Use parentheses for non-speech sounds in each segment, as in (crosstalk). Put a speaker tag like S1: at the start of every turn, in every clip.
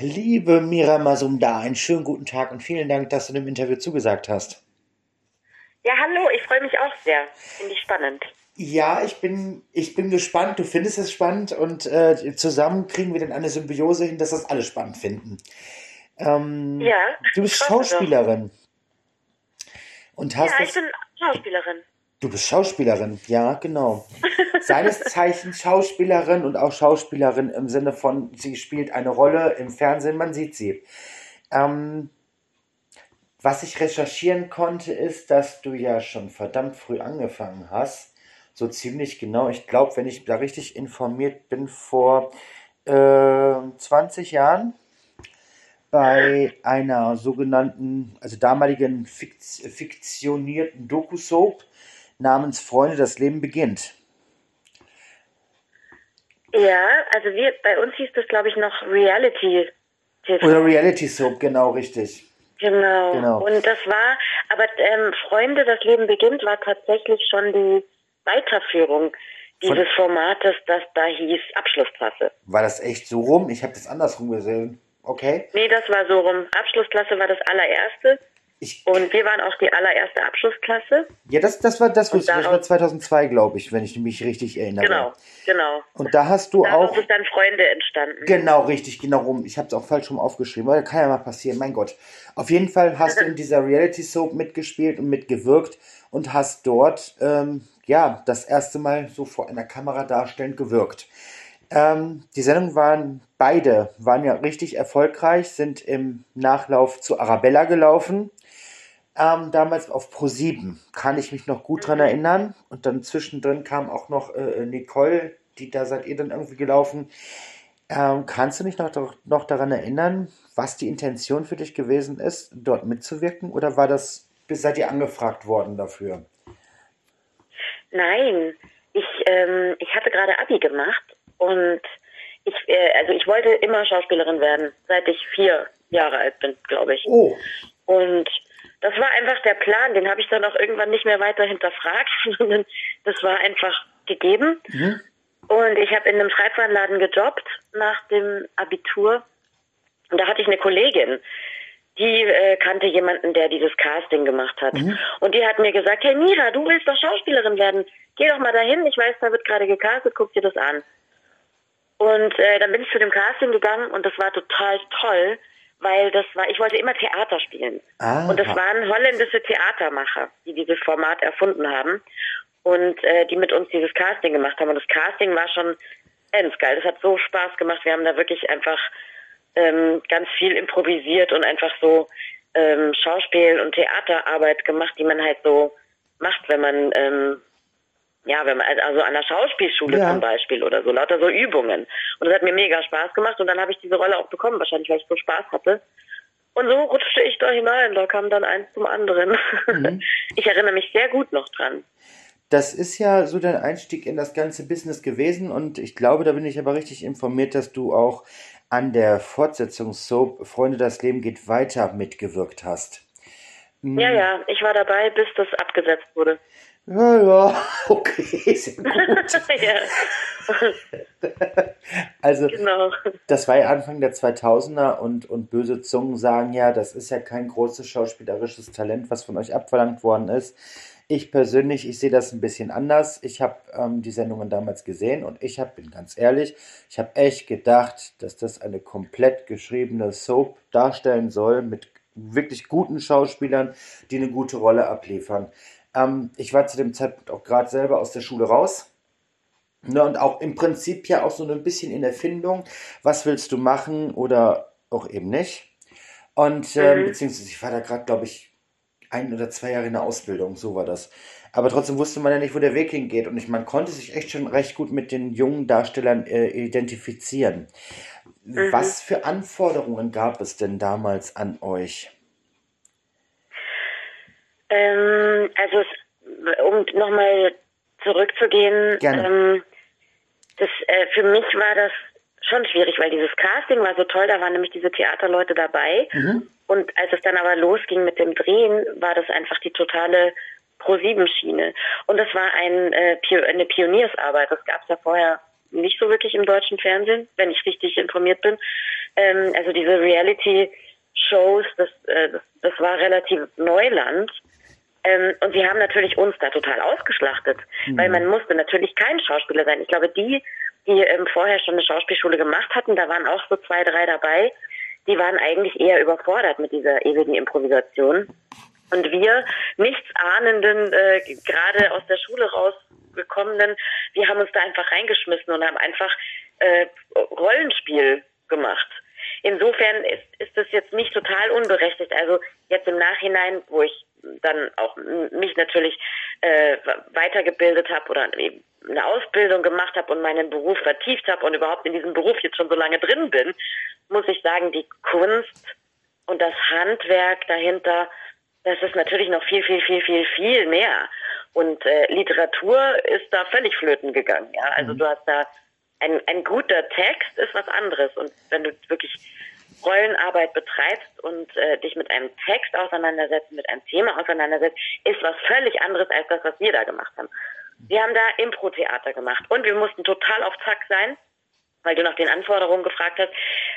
S1: Liebe Mira Masumda, einen schönen guten Tag und vielen Dank, dass du dem Interview zugesagt hast.
S2: Ja, hallo, ich freue mich auch sehr. Finde ich spannend.
S1: Ja, ich bin, ich bin gespannt. Du findest es spannend und äh, zusammen kriegen wir dann eine Symbiose hin, dass das alle spannend finden. Ähm,
S2: Ja,
S1: Du bist. Schauspielerin. Und hast
S2: Ja, ich bin Schauspielerin.
S1: Du bist Schauspielerin, ja, genau. Seines Zeichens Schauspielerin und auch Schauspielerin im Sinne von, sie spielt eine Rolle im Fernsehen, man sieht sie. Ähm, was ich recherchieren konnte, ist, dass du ja schon verdammt früh angefangen hast. So ziemlich genau, ich glaube, wenn ich da richtig informiert bin, vor äh, 20 Jahren bei einer sogenannten, also damaligen Fikt fiktionierten Doku-Soap namens Freunde, das Leben beginnt.
S2: Ja, also wir, bei uns hieß das, glaube ich, noch Reality TV.
S1: Oder Reality Soap, genau richtig.
S2: Genau.
S1: Genau.
S2: Und das war, aber ähm, Freunde, das Leben beginnt, war tatsächlich schon die Weiterführung dieses Formates, das da hieß Abschlussklasse.
S1: War das echt so rum? Ich habe das andersrum gesehen. Okay.
S2: Nee, das war so rum. Abschlussklasse war das allererste.
S1: Ich,
S2: Und wir waren auch die allererste Abschlussklasse.
S1: ja, das, das war das, ich. das war
S2: daraus-
S1: 2002, glaube ich, wenn ich mich richtig erinnere.
S2: Genau, genau.
S1: Und da hast du
S2: Daraus
S1: auch.
S2: ist dann Freunde entstanden.
S1: Genau, richtig, genau rum. Ich habe es auch falsch rum aufgeschrieben, aber kann ja mal passieren, mein Gott. Auf jeden Fall hast du in (laughs) dieser Reality Soap mitgespielt und mitgewirkt und hast dort, ähm, ja, das erste Mal so vor einer Kamera darstellend gewirkt. Ähm, die Sendungen waren, beide waren ja richtig erfolgreich, sind im Nachlauf zu Arabella gelaufen. Ähm, damals auf Pro7, kann ich mich noch gut dran erinnern. Und dann zwischendrin kam auch noch äh, Nicole, die da seid ihr dann irgendwie gelaufen. Ähm, kannst du dich noch, noch daran erinnern, was die Intention für dich gewesen ist, dort mitzuwirken? Oder war das, seid ihr angefragt worden dafür?
S2: Nein, ich, ähm, ich hatte gerade Abi gemacht und ich, äh, also ich wollte immer Schauspielerin werden, seit ich vier Jahre alt bin, glaube ich.
S1: Oh,
S2: Und das war einfach der Plan, den habe ich dann auch irgendwann nicht mehr weiter hinterfragt, (laughs) sondern das war einfach gegeben.
S1: Mhm.
S2: Und ich habe in einem Schreibwarenladen gejobbt nach dem Abitur. Und da hatte ich eine Kollegin, die äh, kannte jemanden, der dieses Casting gemacht hat. Und die hat mir gesagt, hey Mira, du willst doch Schauspielerin werden. Geh doch mal dahin, ich weiß, da wird gerade gecastet, guck dir das an. Und äh, dann bin ich zu dem Casting gegangen und das war total toll, weil das war, ich wollte immer Theater spielen.
S1: Aha.
S2: Und das waren holländische Theatermacher, die dieses Format erfunden haben und äh, die mit uns dieses Casting gemacht haben. Und das Casting war schon ganz geil. Das hat so Spaß gemacht. Wir haben da wirklich einfach ähm, ganz viel improvisiert und einfach so ähm, Schauspiel- und Theaterarbeit gemacht, die man halt so macht, wenn man ähm, ja, wenn man also an der Schauspielschule
S1: Ja.
S2: zum Beispiel oder so, lauter so Übungen. Und das hat mir mega Spaß gemacht und dann habe ich diese Rolle auch bekommen, wahrscheinlich weil ich so Spaß hatte. Und so rutschte ich da hinein, da kam dann eins zum anderen. (laughs) Ich erinnere mich sehr gut noch dran.
S1: Das ist ja so dein Einstieg in das ganze Business gewesen und ich glaube, da bin ich aber richtig informiert, dass du auch an der Fortsetzungssoap Freunde, das Leben geht weiter mitgewirkt hast.
S2: Ja, ja, ich war dabei, bis das abgesetzt wurde.
S1: Ja, ja, (laughs) okay, sehr (laughs) gut. Also,
S2: genau.
S1: das war ja Anfang der 2000er und, und böse Zungen sagen ja, das ist ja kein großes schauspielerisches Talent, was von euch abverlangt worden ist. Ich persönlich, ich sehe das ein bisschen anders. Ich habe ähm, die Sendungen damals gesehen und ich hab, bin ganz ehrlich, ich habe echt gedacht, dass das eine komplett geschriebene Soap darstellen soll mit wirklich guten Schauspielern, die eine gute Rolle abliefern. Ähm, ich war zu dem Zeitpunkt auch gerade selber aus der Schule raus. Ne, und auch im Prinzip ja auch so ein bisschen in Erfindung, was willst du machen oder auch eben nicht. Und ähm,
S2: Mhm.
S1: beziehungsweise ich war da gerade, glaube ich, ein oder zwei Jahre in der Ausbildung, so war das. Aber trotzdem wusste man ja nicht, wo der Weg hingeht. Und ich, man konnte sich echt schon recht gut mit den jungen Darstellern äh, identifizieren. Was für Anforderungen gab es denn damals an euch?
S2: Ähm, also, es, um nochmal zurückzugehen, ähm, das, äh, für mich war das schon schwierig, weil dieses Casting war so toll, da waren nämlich diese Theaterleute dabei. Und als es dann aber losging mit dem Drehen, war das einfach die totale Pro-7-Schiene. Und das war ein, äh, Pio eine Pioniersarbeit. Das gab es ja vorher nicht so wirklich im deutschen Fernsehen, wenn ich richtig informiert bin. Ähm, also diese Reality-Shows, das, äh, das, das war relativ Neuland. Ähm, und sie haben natürlich uns da total ausgeschlachtet, mhm. weil man musste natürlich kein Schauspieler sein. Ich glaube, die, die ähm, vorher schon eine Schauspielschule gemacht hatten, da waren auch so zwei, drei dabei, die waren eigentlich eher überfordert mit dieser ewigen Improvisation. Und wir, nichts ahnenden, äh, gerade aus der Schule rausgekommenen, wir haben uns da einfach reingeschmissen und haben einfach äh, Rollenspiel gemacht. Insofern ist, ist das jetzt nicht total unberechtigt. Also jetzt im Nachhinein, wo ich dann auch mich natürlich äh, weitergebildet habe oder eine Ausbildung gemacht habe und meinen Beruf vertieft habe und überhaupt in diesem Beruf jetzt schon so lange drin bin, muss ich sagen, die Kunst und das Handwerk dahinter, das ist natürlich noch viel, viel, viel, viel, viel mehr. Und äh, Literatur ist da völlig flöten gegangen. Ja, also mhm. du hast da ein, ein guter Text ist was anderes. Und wenn du wirklich Rollenarbeit betreibst und äh, dich mit einem Text auseinandersetzt, mit einem Thema auseinandersetzt, ist was völlig anderes als das, was wir da gemacht haben. Wir haben da Impro-Theater gemacht und wir mussten total auf Zack sein, weil du nach den Anforderungen gefragt hast.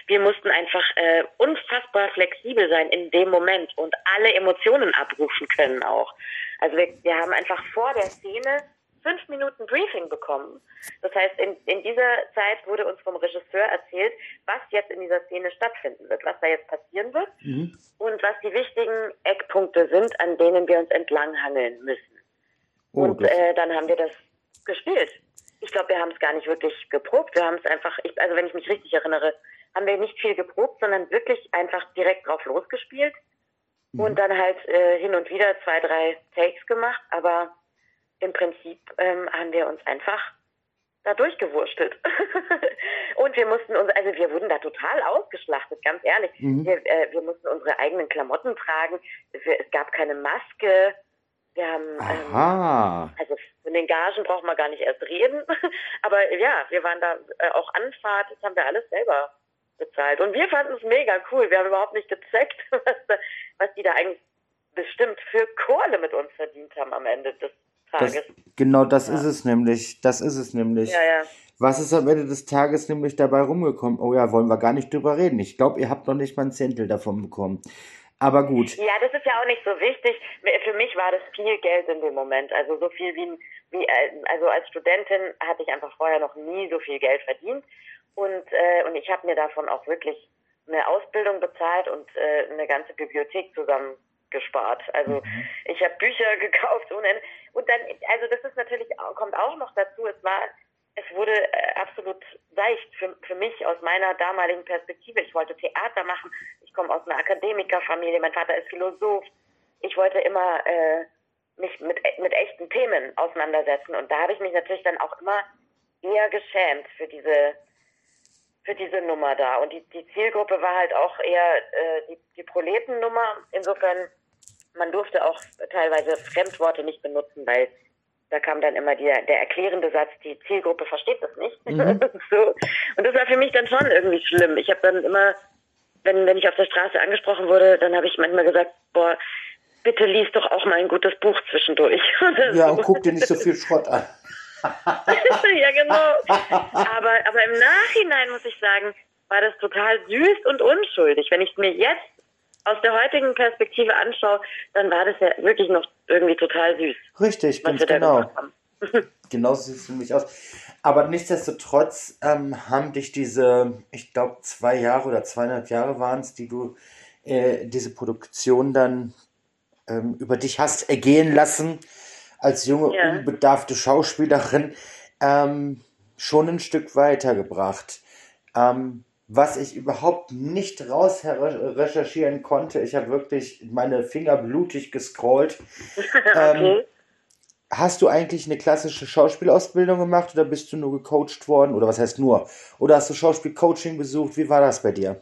S2: Wir mussten einfach äh, unfassbar flexibel sein in dem Moment und alle Emotionen abrufen können auch. Also wir, wir haben einfach vor der Szene fünf Minuten Briefing bekommen. Das heißt, in, in dieser Zeit wurde uns vom Regisseur erzählt, was jetzt in dieser Szene stattfinden wird, was da jetzt passieren wird mhm. und was die wichtigen Eckpunkte sind, an denen wir uns entlanghangeln müssen. Oh, und äh, dann haben wir das gespielt. Ich glaube, wir haben es gar nicht wirklich geprobt. Wir haben es einfach, ich, also wenn ich mich richtig erinnere, haben wir nicht viel geprobt, sondern wirklich einfach direkt drauf losgespielt mhm. und dann halt äh, hin und wieder zwei, drei Takes gemacht. Aber im Prinzip ähm, haben wir uns einfach da durchgewurstelt. (laughs) und wir mussten uns, also wir wurden da total ausgeschlachtet, ganz ehrlich. Mhm. Wir, äh, wir mussten unsere eigenen Klamotten tragen. Wir, es gab keine Maske. Wir haben, ähm, also von den Gagen braucht man gar nicht erst reden. (laughs) Aber ja, wir waren da äh, auch Anfahrt, das haben wir alles selber bezahlt. Und wir fanden es mega cool. Wir haben überhaupt nicht gecheckt, (laughs) was, da, was die da eigentlich bestimmt für Kohle mit uns verdient haben am Ende des
S1: Tages. Das, genau das ja. ist es nämlich. Das ist es nämlich.
S2: Ja, ja.
S1: Was ist am Ende des Tages nämlich dabei rumgekommen? Oh ja, wollen wir gar nicht drüber reden. Ich glaube, ihr habt noch nicht mal ein Zehntel davon bekommen. Aber gut.
S2: Ja, das ist ja auch nicht so wichtig. Für mich war das viel Geld in dem Moment. Also so viel wie, wie also als Studentin hatte ich einfach vorher noch nie so viel Geld verdient. Und, äh, und ich habe mir davon auch wirklich eine Ausbildung bezahlt und äh, eine ganze Bibliothek zusammen gespart. Also mhm. ich habe Bücher (laughs) gekauft ohne Ende. Und dann, also das ist natürlich, kommt auch noch dazu, es war, es wurde äh, absolut seicht für, für mich aus meiner damaligen Perspektive. Ich wollte Theater machen. Ich komme aus einer Akademikerfamilie. Mein Vater ist Philosoph. Ich wollte immer äh, mich mit, mit echten Themen auseinandersetzen. Und da habe ich mich natürlich dann auch immer eher geschämt für diese für diese Nummer da. Und die, die Zielgruppe war halt auch eher äh, die, die Proletennummer. Insofern man durfte auch teilweise Fremdworte nicht benutzen, weil da kam dann immer der, der erklärende Satz, die Zielgruppe versteht das nicht. Mhm. (laughs) so. Und das war für mich dann schon irgendwie schlimm. Ich habe dann immer, wenn, wenn ich auf der Straße angesprochen wurde, dann habe ich manchmal gesagt, boah, bitte lies doch auch mal ein gutes Buch zwischendurch. (laughs)
S1: ja, so. und guck dir nicht so viel Schrott an. (laughs)
S2: ja, genau. Aber, aber im Nachhinein muss ich sagen, war das total süß und unschuldig. Wenn ich mir jetzt aus der heutigen Perspektive anschaue, dann war das ja wirklich noch irgendwie total süß.
S1: Richtig, ganz genau. (laughs) genau so sieht es für mich aus. Aber nichtsdestotrotz ähm, haben dich diese, ich glaube, zwei Jahre oder zweieinhalb Jahre waren es, die du äh, diese Produktion dann ähm, über dich hast ergehen lassen, als junge, ja. unbedarfte Schauspielerin, ähm, schon ein Stück weitergebracht. Ähm, was ich überhaupt nicht raus recherchieren konnte. Ich habe wirklich meine Finger blutig gescrollt. (laughs) okay. ähm, hast du eigentlich eine klassische Schauspielausbildung gemacht oder bist du nur gecoacht worden? Oder was heißt nur? Oder hast du Schauspielcoaching besucht? Wie war das bei dir?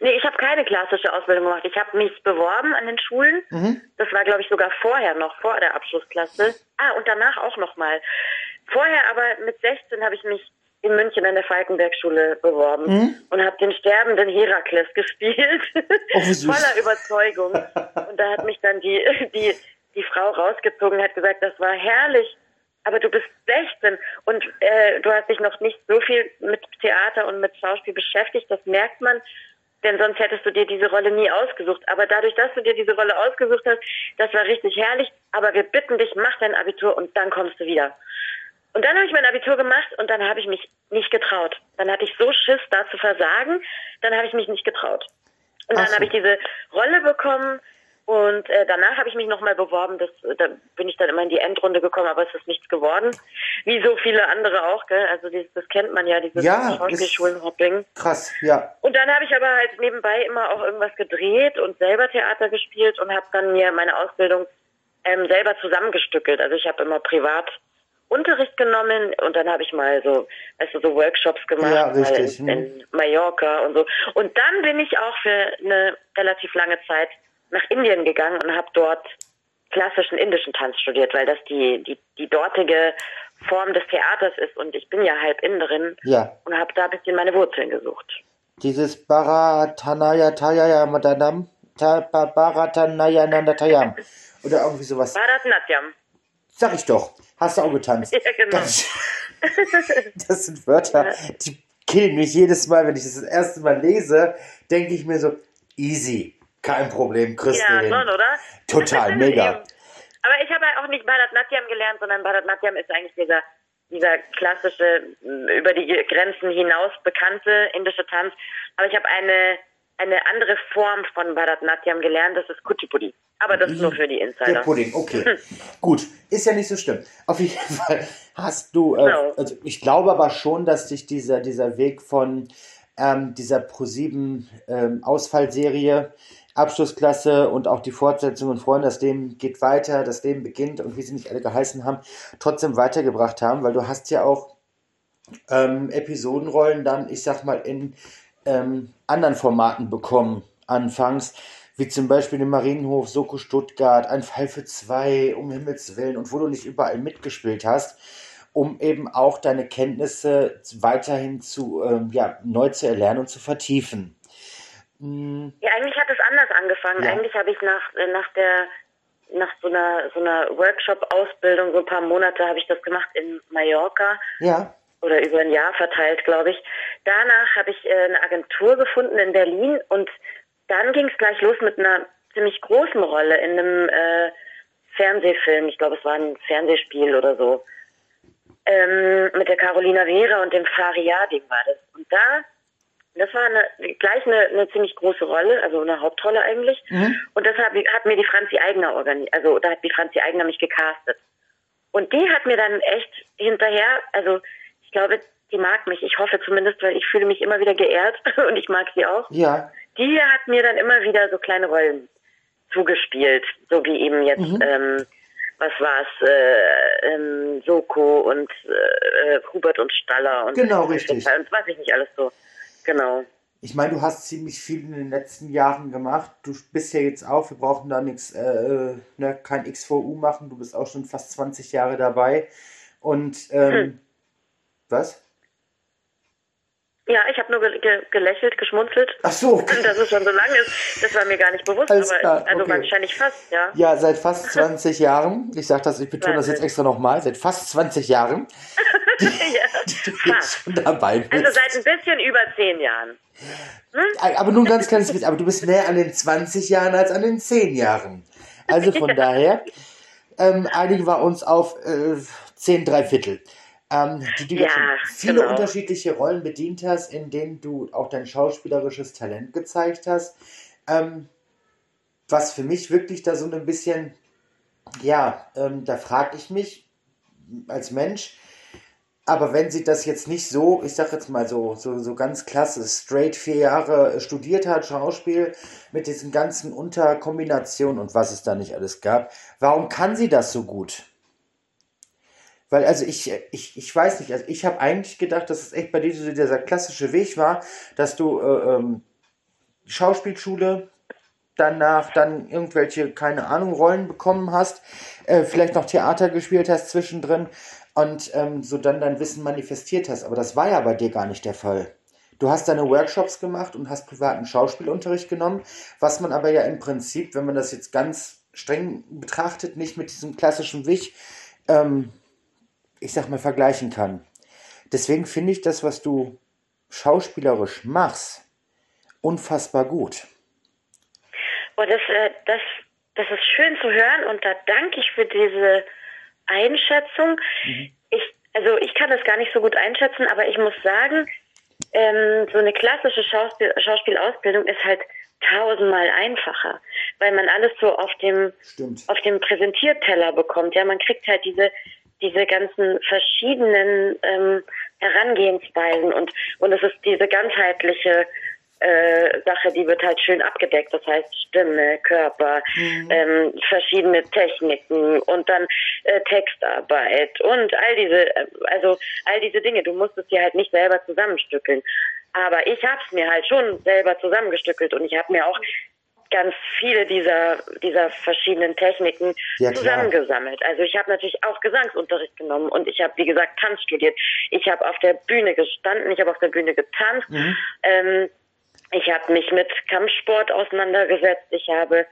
S2: Nee, ich habe keine klassische Ausbildung gemacht. Ich habe mich beworben an den Schulen. Mhm. Das war, glaube ich, sogar vorher noch, vor der Abschlussklasse. Ah, und danach auch nochmal. Vorher aber mit 16 habe ich mich in München an der Falkenberg-Schule beworben mhm. und habe den sterbenden Herakles gespielt, oh, voller Überzeugung. Und da hat mich dann die, die, die Frau rausgezogen, hat gesagt, das war herrlich, aber du bist 16 und äh, du hast dich noch nicht so viel mit Theater und mit Schauspiel beschäftigt, das merkt man, denn sonst hättest du dir diese Rolle nie ausgesucht. Aber dadurch, dass du dir diese Rolle ausgesucht hast, das war richtig herrlich, aber wir bitten dich, mach dein Abitur und dann kommst du wieder. Und dann habe ich mein Abitur gemacht und dann habe ich mich nicht getraut. Dann hatte ich so Schiss, da zu versagen, dann habe ich mich nicht getraut. Und dann so. habe ich diese Rolle bekommen, und äh, danach habe ich mich nochmal beworben. Das, da bin ich dann immer in die Endrunde gekommen, aber es ist nichts geworden. Wie so viele andere auch, gell? Also dieses, das kennt man ja, dieses
S1: ja,
S2: Schauspielschulenhopping.
S1: Krass, ja.
S2: Und dann habe ich aber halt nebenbei immer auch irgendwas gedreht und selber Theater gespielt und habe dann mir meine Ausbildung ähm, selber zusammengestückelt. Also ich habe immer privat Unterricht genommen und dann habe ich mal so, weißt du, so Workshops gemacht
S1: ja, richtig.
S2: in, in Mallorca und so. Und dann bin ich auch für eine relativ lange Zeit nach Indien gegangen und habe dort klassischen indischen Tanz studiert, weil das die, die, die dortige Form des Theaters ist und ich bin ja halb Inderin
S1: ja.
S2: und habe da ein bisschen meine Wurzeln gesucht.
S1: Dieses Bharatanaya Tayaya Madanam Bharatanaya Nandatayam oder irgendwie sowas.
S2: Bharatnatyam.
S1: Sag ich doch. Hast du auch getanzt. (laughs)
S2: Ja, genau.
S1: Das, (laughs) das sind Wörter, die killen mich jedes Mal, wenn ich das das erste Mal lese, denke ich mir so, easy. Kein Problem, kriegst
S2: ja,
S1: hin.
S2: schon, oder?
S1: Total, (laughs) mega.
S2: Aber ich habe ja auch nicht Bharatnatyam gelernt, sondern Bharatnatyam ist eigentlich dieser, dieser klassische, über die Grenzen hinaus bekannte indische Tanz. Aber ich habe eine, eine andere Form von Bharatnatyam gelernt, das ist Kuchipudi. Aber das ist nur für die Insider.
S1: Der Pudding, okay. Gut, ist ja nicht so schlimm. Auf jeden (laughs) Fall hast du, äh,
S2: Genau.
S1: also ich glaube aber schon, dass dich dieser, dieser Weg von ähm, dieser Pro7 ähm, Ausfallserie Abschlussklasse und auch die Fortsetzung und Freunde, das Leben geht weiter, das Leben beginnt und wie sie nicht alle geheißen haben, trotzdem weitergebracht haben, weil du hast ja auch ähm, Episodenrollen dann, ich sag mal, in ähm, anderen Formaten bekommen, anfangs, wie zum Beispiel den Marienhof, Soko Stuttgart, ein Fall für zwei, um Himmels Willen, und wo du nicht überall mitgespielt hast, um eben auch deine Kenntnisse weiterhin zu, ähm, ja, neu zu erlernen und zu vertiefen. Mm,
S2: Ja, eigentlich hat es anders angefangen.
S1: Ja.
S2: Eigentlich habe ich nach, äh, nach der nach so einer so einer Workshop-Ausbildung, so ein paar Monate habe ich das gemacht in Mallorca
S1: ja,
S2: oder über ein Jahr verteilt, glaube ich. Danach habe ich äh, eine Agentur gefunden in Berlin und dann ging es gleich los mit einer ziemlich großen Rolle in einem äh, Fernsehfilm. Ich glaube, es war ein Fernsehspiel oder so. Ähm, mit der Carolina Vera und dem Fariadim war das. Und da, das war eine, gleich eine, eine ziemlich große Rolle, also eine Hauptrolle eigentlich. Und das hat, hat mir die Franzi Eigner organisiert, also da hat die Franzi Eigner mich gecastet. Und die hat mir dann echt hinterher, also ich glaube, die mag mich, ich hoffe zumindest, weil ich fühle mich immer wieder geehrt (laughs) und ich mag sie auch.
S1: ja,
S2: Die hat mir dann immer wieder so kleine Rollen zugespielt, so wie eben jetzt, ähm, was war's, äh, ähm, Soko und äh, äh, Hubert und Staller und
S1: Genau, richtig.
S2: und was ich nicht alles so. Genau.
S1: Ich meine, du hast ziemlich viel in den letzten Jahren gemacht. Du bist ja jetzt auch, wir brauchen da nichts, äh, äh, ne, kein XVU machen. Du bist auch schon fast 20 Jahre dabei. Und, ähm,
S2: Hm.
S1: Was?
S2: Ja, ich habe nur ge ge gelächelt, geschmunzelt.
S1: Ach so. (laughs)
S2: Dass es schon so lange ist, das war mir gar nicht bewusst,
S1: Alles
S2: aber
S1: klar,
S2: also
S1: okay.
S2: wahrscheinlich fast, ja.
S1: Ja, seit fast (laughs) 20 Jahren. Ich sage das, ich betone das jetzt extra nochmal. Seit fast 20 Jahren, (laughs)
S2: ja.
S1: die du jetzt schon dabei bist.
S2: Also seit ein bisschen über zehn Jahren.
S1: Aber nur ein ganz kleines bisschen. Aber du bist näher an den 20 Jahren als an den 10 Jahren. Also von daher ähm, einigen wir uns auf äh, 10 Dreiviertel. Ähm, die du
S2: Ja,
S1: viele
S2: genau.
S1: unterschiedliche Rollen bedient hast, in denen du auch dein schauspielerisches Talent gezeigt hast. Ähm, was für mich wirklich da so ein bisschen, ja, ähm, da frage ich mich als Mensch, aber wenn sie das jetzt nicht so, ich sag jetzt mal so, so, so ganz klasse, straight vier Jahre studiert hat, Schauspiel, mit diesen ganzen Unterkombinationen und was es da nicht alles gab, warum kann sie das so gut? Weil, also ich, ich, ich weiß nicht, also ich habe eigentlich gedacht, dass es echt bei dir so dieser klassische Weg war, dass du äh, ähm, Schauspielschule, danach dann irgendwelche, keine Ahnung, Rollen bekommen hast, äh, vielleicht noch Theater gespielt hast zwischendrin und ähm, so dann dein Wissen manifestiert hast. Aber das war ja bei dir gar nicht der Fall. Du hast deine Workshops gemacht und hast privaten Schauspielunterricht genommen, was man aber ja im Prinzip, wenn man das jetzt ganz streng betrachtet, nicht mit diesem klassischen Weg ähm, ich sag mal, vergleichen kann. Deswegen finde ich das, was du schauspielerisch machst, unfassbar gut.
S2: Oh, das, äh, das, das ist schön zu hören und da danke ich für diese Einschätzung. Mhm. Ich, also ich kann das gar nicht so gut einschätzen, aber ich muss sagen, ähm, so eine klassische Schauspiel Schauspielausbildung ist halt tausendmal einfacher, weil man alles so auf dem Stimmt. auf dem Präsentierteller bekommt. Ja, man kriegt halt diese diese ganzen verschiedenen ähm, Herangehensweisen und und es ist diese ganzheitliche äh, Sache, die wird halt schön abgedeckt. Das heißt Stimme, Körper, mhm. ähm, verschiedene Techniken und dann äh, Textarbeit und all diese, äh, also all diese Dinge. Du musst es dir halt nicht selber zusammenstückeln. Aber ich habe es mir halt schon selber zusammengestückelt und ich habe mir auch ganz viele dieser dieser verschiedenen Techniken ja, zusammengesammelt. Also ich habe natürlich auch Gesangsunterricht genommen und ich habe wie gesagt Tanz studiert. Ich habe auf der Bühne gestanden, ich habe auf der Bühne getanzt. Mhm. Ähm, ich habe mich mit Kampfsport auseinandergesetzt. Ich habe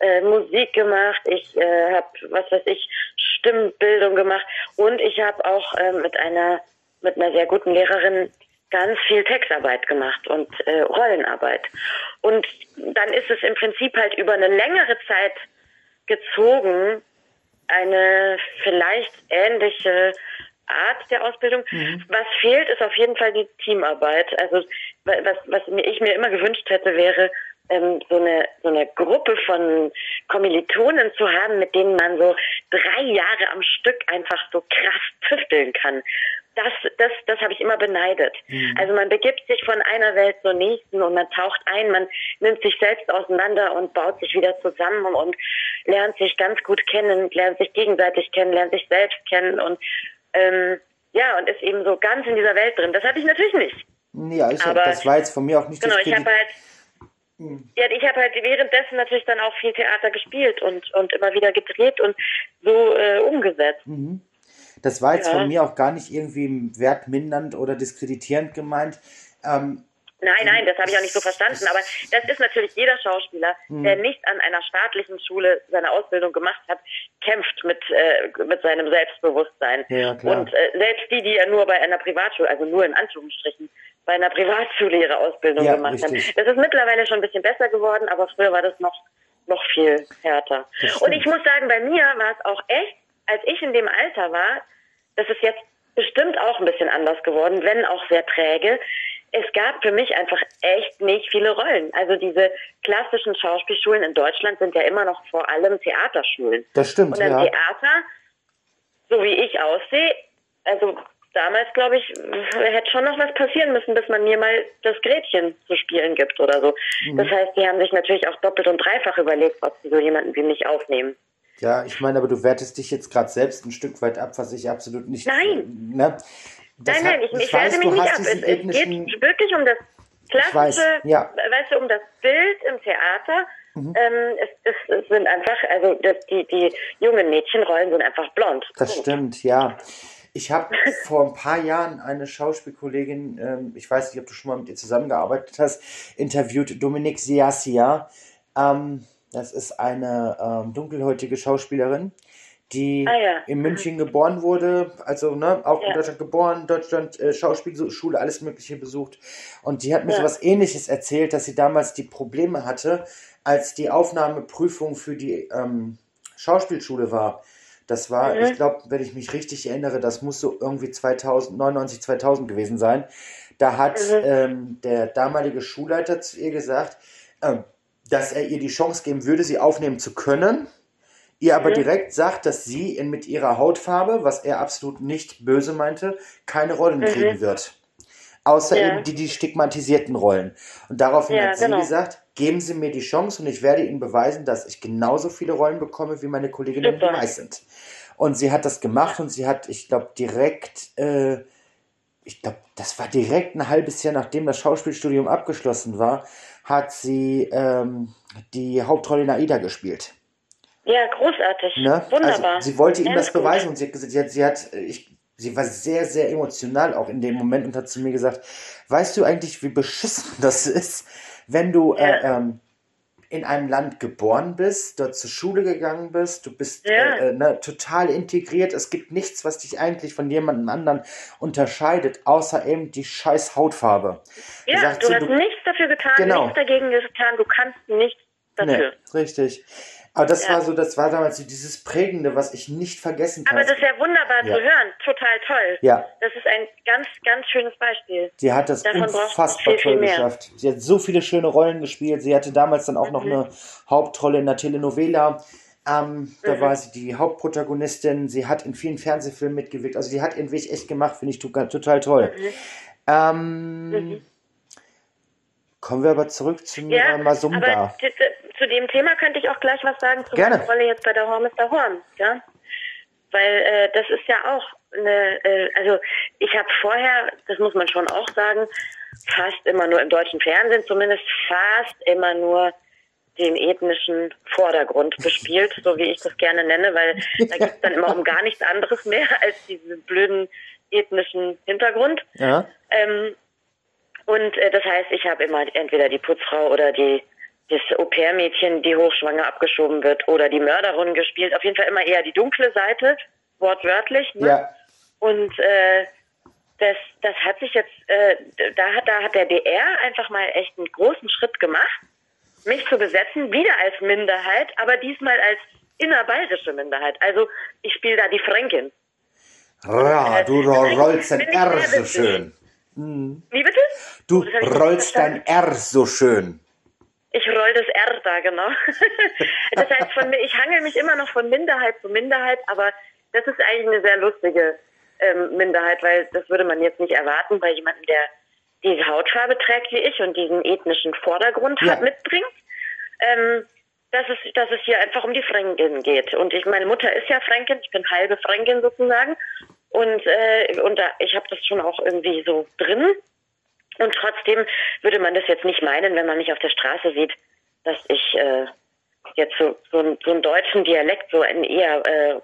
S2: äh, Musik gemacht. Ich äh, habe, was weiß ich, Stimmbildung gemacht. Und ich habe auch äh, mit einer mit einer sehr guten Lehrerin ganz viel Textarbeit gemacht und äh, Rollenarbeit. Und dann ist es im Prinzip halt über eine längere Zeit gezogen, eine vielleicht ähnliche Art der Ausbildung. Mhm. Was fehlt, ist auf jeden Fall die Teamarbeit. Also was, was ich mir immer gewünscht hätte, wäre ähm, so eine so eine Gruppe von Kommilitonen zu haben, mit denen man so drei Jahre am Stück einfach so krass tüfteln kann. Das, das, das habe ich immer beneidet. Mhm. Also man begibt sich von einer Welt zur nächsten und man taucht ein, man nimmt sich selbst auseinander und baut sich wieder zusammen und lernt sich ganz gut kennen, lernt sich gegenseitig kennen, lernt sich selbst kennen und ähm, ja, und ist eben so ganz in dieser Welt drin. Das hatte ich natürlich nicht.
S1: Ja, ich hab, das war jetzt von mir auch nicht
S2: genau, das ich habe halt hm. ja, ich habe halt währenddessen natürlich dann auch viel Theater gespielt und, und immer wieder gedreht und so äh, umgesetzt.
S1: Mhm. Das war jetzt ja. von mir auch gar nicht irgendwie wertmindernd oder diskreditierend gemeint. Ähm,
S2: Nein, nein, das habe ich auch nicht so verstanden. Aber das ist natürlich jeder Schauspieler, hm. der nicht an einer staatlichen Schule seine Ausbildung gemacht hat, kämpft mit, äh, mit seinem Selbstbewusstsein. Ja. Und äh, selbst die, die ja nur bei einer Privatschule, also nur in Anführungsstrichen, bei einer Privatschule ihre Ausbildung ja, gemacht richtig. haben. Das ist mittlerweile schon ein bisschen besser geworden, aber früher war das noch, noch viel härter. Und ich muss sagen, bei mir war es auch echt, als ich in dem Alter war, das ist jetzt bestimmt auch ein bisschen anders geworden, wenn auch sehr träge es gab für mich einfach echt nicht viele Rollen. Also diese klassischen Schauspielschulen in Deutschland sind ja immer noch vor allem Theaterschulen.
S1: Das stimmt,
S2: Und ein ja. Theater, so wie ich aussehe, also damals, glaube ich, hätte schon noch was passieren müssen, bis man mir mal das Gretchen zu spielen gibt oder so. Mhm. Das heißt, die haben sich natürlich auch doppelt und dreifach überlegt, ob sie so jemanden wie mich aufnehmen.
S1: Ja, ich meine, aber du wertest dich jetzt gerade selbst ein Stück weit ab, was ich absolut nicht.
S2: Nein.
S1: Ne?
S2: Das nein, nein, ich, ich werte mich nicht ab. Es, geht wirklich um das klassische, weiß, ja. weißt du, um das Bild im Theater. Mhm. Ähm, es, es, es, sind einfach, also das, die, die jungen Mädchenrollen sind einfach blond.
S1: Das Punkt. stimmt, ja. Ich habe (laughs) vor ein paar Jahren eine Schauspielkollegin, ähm, ich weiß nicht, ob du schon mal mit ihr zusammengearbeitet hast, interviewt, Dominique Siasia. Ähm, das ist eine ähm, dunkelhäutige Schauspielerin die ah, ja. in München geboren wurde, also ne, auch ja. in Deutschland geboren, Deutschland äh, Schauspielschule, alles Mögliche besucht. Und die hat mir ja. so was Ähnliches erzählt, dass sie damals die Probleme hatte, als die Aufnahmeprüfung für die ähm, Schauspielschule war. Das war, mhm. ich glaube, wenn ich mich richtig erinnere, das muss so irgendwie 2000, 99, 2000 gewesen sein. Da hat mhm. ähm, der damalige Schulleiter zu ihr gesagt, äh, dass er ihr die Chance geben würde, sie aufnehmen zu können ihr aber mhm. direkt sagt, dass sie in, mit ihrer Hautfarbe, was er absolut nicht böse meinte, keine Rollen mhm. kriegen wird. Außer ja. eben die, die stigmatisierten Rollen. Und daraufhin ja, hat sie genau. gesagt, geben Sie mir die Chance und ich werde Ihnen beweisen, dass ich genauso viele Rollen bekomme, wie meine Kolleginnen Super. weiß sind. Und sie hat das gemacht und sie hat, ich glaube, direkt, äh, ich glaube, das war direkt ein halbes Jahr, nachdem das Schauspielstudium abgeschlossen war, hat sie ähm, die Hauptrolle in Aida gespielt.
S2: Ja, großartig. Ne? Wunderbar.
S1: Also, sie wollte ihm das beweisen und sie hat gesagt, sie hat, sie hat ich, sie war sehr, sehr emotional auch in dem Moment und hat zu mir gesagt, weißt du eigentlich, wie beschissen (laughs) das ist, wenn du, ja. äh, ähm, in einem Land geboren bist, dort zur Schule gegangen bist, du bist
S2: Ja.
S1: äh, äh, ne, total integriert. Es gibt nichts, was dich eigentlich von jemandem anderen unterscheidet, außer eben die scheiß Hautfarbe.
S2: Ja, du
S1: sie,
S2: hast
S1: du-
S2: nichts getan,
S1: Genau.
S2: nichts dagegen getan, du kannst nichts dafür.
S1: Nee, richtig. Aber das
S2: Ja.
S1: war so, das war damals so dieses Prägende, was ich nicht vergessen kann.
S2: Aber das ist ja wunderbar
S1: Ja.
S2: zu hören, total toll.
S1: ja,
S2: Das ist ein ganz, ganz schönes Beispiel.
S1: sie hat das
S2: Davon
S1: unfassbar
S2: viel, viel
S1: toll
S2: mehr.
S1: geschafft. Sie hat so viele schöne Rollen gespielt. Sie hatte damals dann auch noch
S2: Mhm.
S1: eine Hauptrolle in der Telenovela. Ähm, da
S2: Mhm.
S1: war sie die Hauptprotagonistin. Sie hat in vielen Fernsehfilmen mitgewirkt. Also sie hat ihren Weg echt gemacht, finde ich to- total toll.
S2: Mhm.
S1: Ähm, Kommen wir aber zurück zu
S2: Ja,
S1: Masumda.
S2: aber zu, dem Thema könnte ich auch gleich was sagen zu
S1: Gerne.
S2: meiner Rolle jetzt bei der Horn ist der Horn, ja? Weil äh, das ist ja auch eine, äh, also ich habe vorher, das muss man schon auch sagen, fast immer nur im deutschen Fernsehen, zumindest fast immer nur den ethnischen Vordergrund bespielt, so wie ich das gerne nenne, weil da geht es dann immer um gar nichts anderes mehr als diesen blöden ethnischen Hintergrund.
S1: ja?
S2: Ähm, und äh, das heißt, ich habe immer entweder die Putzfrau oder die das Au-pair-Mädchen, die hochschwanger abgeschoben wird, oder die Mörderin gespielt. Auf jeden Fall immer eher die dunkle Seite, wortwörtlich. Ne?
S1: ja.
S2: Und äh, das, das hat sich jetzt, äh, da hat, da hat der BR einfach mal echt einen großen Schritt gemacht, mich zu besetzen, wieder als Minderheit, aber diesmal als innerbayerische Minderheit. Also ich spiele da die Fränkin.
S1: Ja, du rollst dein
S2: Bin ich
S1: R so schön.
S2: Wie bitte?
S1: Du rollst dein R so schön.
S2: Ich roll das R da, genau. (laughs) das heißt, von, mir- ich hangel mich immer noch von Minderheit zu Minderheit, aber das ist eigentlich eine sehr lustige ähm, Minderheit, weil das würde man jetzt nicht erwarten bei jemandem, der diese Hautfarbe trägt wie ich und diesen ethnischen Vordergrund
S1: Ja.
S2: hat, mitbringt. Ähm, dass es, dass es hier einfach um die Fränkin geht. Und ich, meine Mutter ist ja Fränkin, ich bin halbe Fränkin sozusagen. Und, äh, und da, ich habe das schon auch irgendwie so drin. Und trotzdem würde man das jetzt nicht meinen, wenn man mich auf der Straße sieht, dass ich äh, jetzt so, so, einen- so einen deutschen Dialekt, so ein eher äh,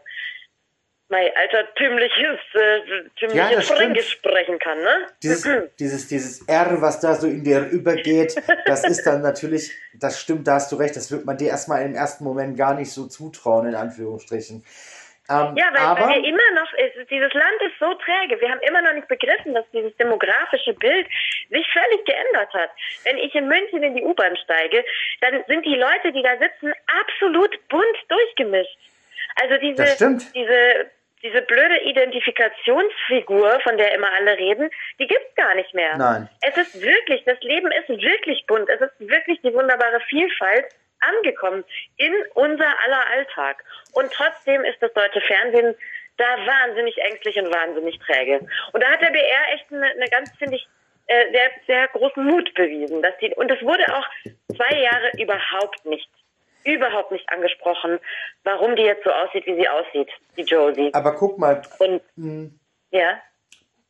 S2: mein altertümliches, äh,
S1: Ja,
S2: tümliches. Fränkisch sprechen kann, ne?
S1: Dieses, (clears throat) dieses, dieses R, was da so in dir übergeht, das ist dann natürlich, das stimmt, da hast du recht, das wird man dir erstmal im ersten Moment gar nicht so zutrauen, in Anführungsstrichen. Ähm,
S2: Ja, weil,
S1: aber,
S2: weil wir immer noch, es, dieses Land ist so träge. Wir haben immer noch nicht begriffen, dass dieses demografische Bild sich völlig geändert hat. Wenn ich in München in die U-Bahn steige, dann sind die Leute, die da sitzen, absolut bunt durchgemischt. Also diese, diese, diese blöde Identifikationsfigur, von der immer alle reden, die gibt's gar nicht mehr.
S1: Nein.
S2: Es ist wirklich, das Leben ist wirklich bunt. Es ist wirklich die wunderbare Vielfalt angekommen in unser aller Alltag. Und trotzdem ist das deutsche Fernsehen da wahnsinnig ängstlich und wahnsinnig träge. Und da hat der BR echt eine, eine ganz, finde ich, äh, sehr, sehr großen Mut bewiesen. Dass die, und es wurde auch zwei Jahre überhaupt nicht, überhaupt nicht angesprochen, warum die jetzt so aussieht, wie sie aussieht, die Josie.
S1: aber guck mal,
S2: Und
S1: mh,
S2: ja.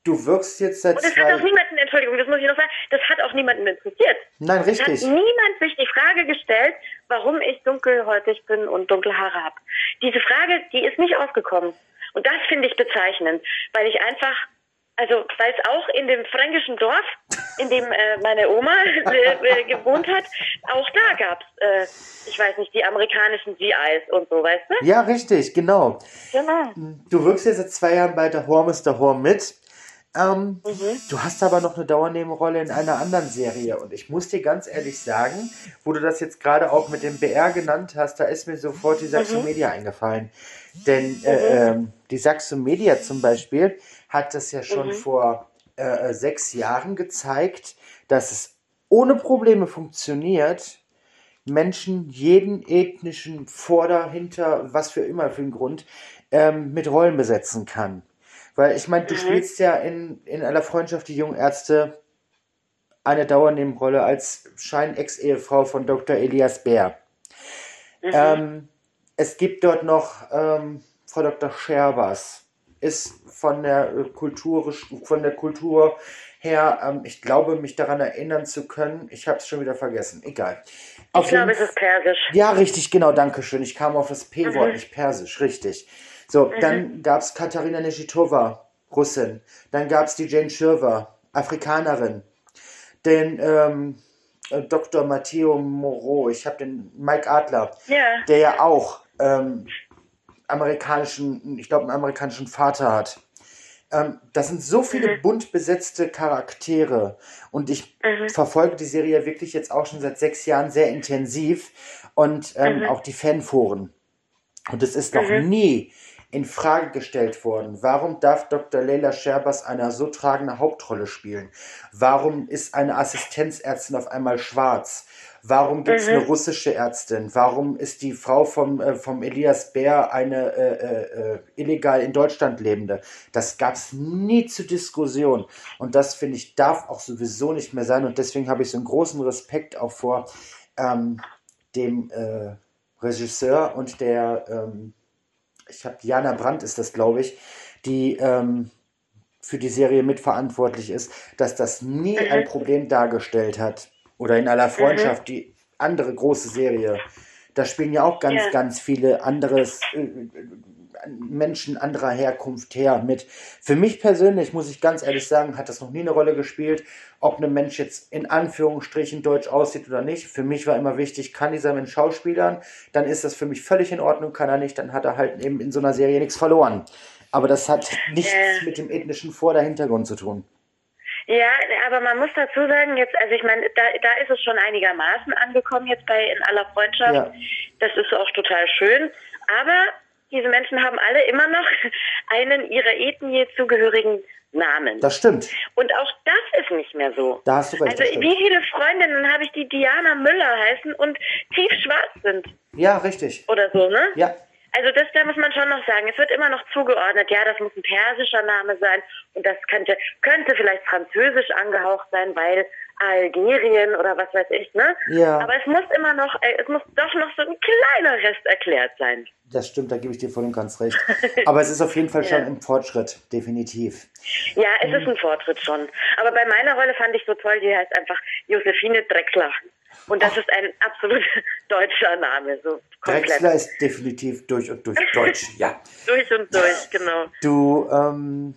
S1: Du wirkst jetzt seit
S2: Und es hat auch
S1: zwei...
S2: niemanden, Entschuldigung, das muss ich noch sagen, das hat auch niemanden interessiert.
S1: Nein,
S2: Es hat
S1: richtig.
S2: niemand sich die Frage gestellt, warum ich dunkelhäutig bin und dunkle Haare habe. Diese Frage, die ist nicht aufgekommen. Und das finde ich bezeichnend, weil ich einfach, also weil es auch in dem fränkischen Dorf, in dem äh, meine Oma (laughs) äh, äh, gewohnt hat, auch da gab es, äh, ich weiß nicht, die amerikanischen GIs und so, weißt du?
S1: Ja, richtig, genau.
S2: Genau.
S1: Du wirkst jetzt seit zwei Jahren bei der Horm ist der Horm mit. Ähm,
S2: Mhm.
S1: Du hast aber noch eine Dauernebenrolle in einer anderen Serie. Und ich muss dir ganz ehrlich sagen, wo du das jetzt gerade auch mit dem BR genannt hast, da ist mir sofort die Saxo
S2: Mhm.
S1: Media eingefallen. Denn äh, ähm, die Saxo Media zum Beispiel hat das ja schon
S2: Mhm.
S1: vor äh, sechs Jahren gezeigt, dass es ohne Probleme funktioniert, Menschen jeden ethnischen Vorder-, Hinter-, was für immer für einen Grund, ähm, mit Rollen besetzen kann. Weil ich meine, du
S2: Mhm.
S1: spielst ja in, in aller Freundschaft die jungen Ärzte eine Dauernebenrolle als Schein-Ex-Ehefrau von Dr. Elias Bär.
S2: Mhm.
S1: Ähm, es gibt dort noch ähm, Frau Dr. Scherbers. Ist von der Kultur, von der Kultur her, ähm, ich glaube, mich daran erinnern zu können. Ich habe es schon wieder vergessen. Egal. Auf
S2: ich glaube, es ist persisch.
S1: ja, richtig, genau, danke schön. Ich kam auf das P-Wort,
S2: Mhm.
S1: nicht persisch, richtig. So, dann gab es Katharina Neschitova, Russin. Dann gab es die Jane Shirver, Afrikanerin. Den, ähm, äh, Dr. Matteo Moreau, ich habe den Mike Adler,
S2: Ja.
S1: der ja auch ähm, amerikanischen, ich glaube, einen amerikanischen Vater hat. Ähm, das sind so viele
S2: Mhm.
S1: bunt besetzte Charaktere und ich
S2: Mhm.
S1: verfolge die Serie wirklich jetzt auch schon seit sechs Jahren sehr intensiv und ähm,
S2: Mhm.
S1: auch die Fanforen. Und es ist noch
S2: Mhm.
S1: nie in Frage gestellt worden, warum darf Dr. Leila Scherbas eine so tragende Hauptrolle spielen? Warum ist eine Assistenzärztin auf einmal schwarz? Warum gibt es
S2: Mhm.
S1: eine russische Ärztin? Warum ist die Frau vom, äh, vom Elias Bär eine äh, äh, äh, illegal in Deutschland lebende? Das gab es nie zur Diskussion. Und das, finde ich, darf auch sowieso nicht mehr sein. Und deswegen habe ich so einen großen Respekt auch vor ähm, dem äh, Regisseur und der, ähm, ich habe Jana Brandt ist das, glaube ich, die ähm, für die Serie mitverantwortlich ist, dass das nie
S2: Mhm.
S1: ein Problem dargestellt hat. Oder in aller Freundschaft, die andere große Serie. Da spielen ja auch ganz,
S2: Ja.
S1: ganz viele anderes äh, Menschen anderer Herkunft her mit. Für mich persönlich, muss ich ganz ehrlich sagen, hat das noch nie eine Rolle gespielt, ob ein Mensch jetzt in Anführungsstrichen deutsch aussieht oder nicht. Für mich war immer wichtig, kann dieser Mensch schauspielern, dann ist das für mich völlig in Ordnung, kann er nicht, dann hat er halt eben in so einer Serie nichts verloren. Aber das hat nichts
S2: Ja.
S1: mit dem ethnischen Vor- oder Hintergrund zu tun.
S2: Ja, aber man muss dazu sagen, jetzt, also ich meine, da, da ist es schon einigermaßen angekommen jetzt bei In aller Freundschaft.
S1: Ja.
S2: Das ist auch total schön. Aber diese Menschen haben alle immer noch (laughs) einen ihrer Ethnie zugehörigen Namen.
S1: Das stimmt.
S2: Und auch das ist nicht mehr so.
S1: Da hast du recht.
S2: Also wie viele Freundinnen habe ich, die Diana Müller heißen und tief schwarz sind
S1: Ja, richtig.
S2: oder so, ne?
S1: Ja,
S2: Also das, da muss man schon noch sagen. Es wird immer noch zugeordnet. Ja, das muss ein persischer Name sein und das könnte, könnte vielleicht französisch angehaucht sein, weil Algerien oder was weiß ich, ne?
S1: Ja.
S2: Aber es muss immer noch, äh, es muss doch noch so ein kleiner Rest erklärt sein.
S1: das stimmt, da gebe ich dir voll und ganz recht. (laughs) Aber es ist auf jeden Fall schon
S2: Ja.
S1: im Fortschritt, definitiv.
S2: Ja, es ist ein Fortschritt schon. Aber bei meiner Rolle fand ich so toll, die heißt einfach Josephine Drexler. Und das ist ein absolut (laughs) deutscher Name, so komplett.
S1: Drexler ist definitiv durch und durch (laughs) deutsch, ja.
S2: Durch und durch, genau.
S1: Du, ähm,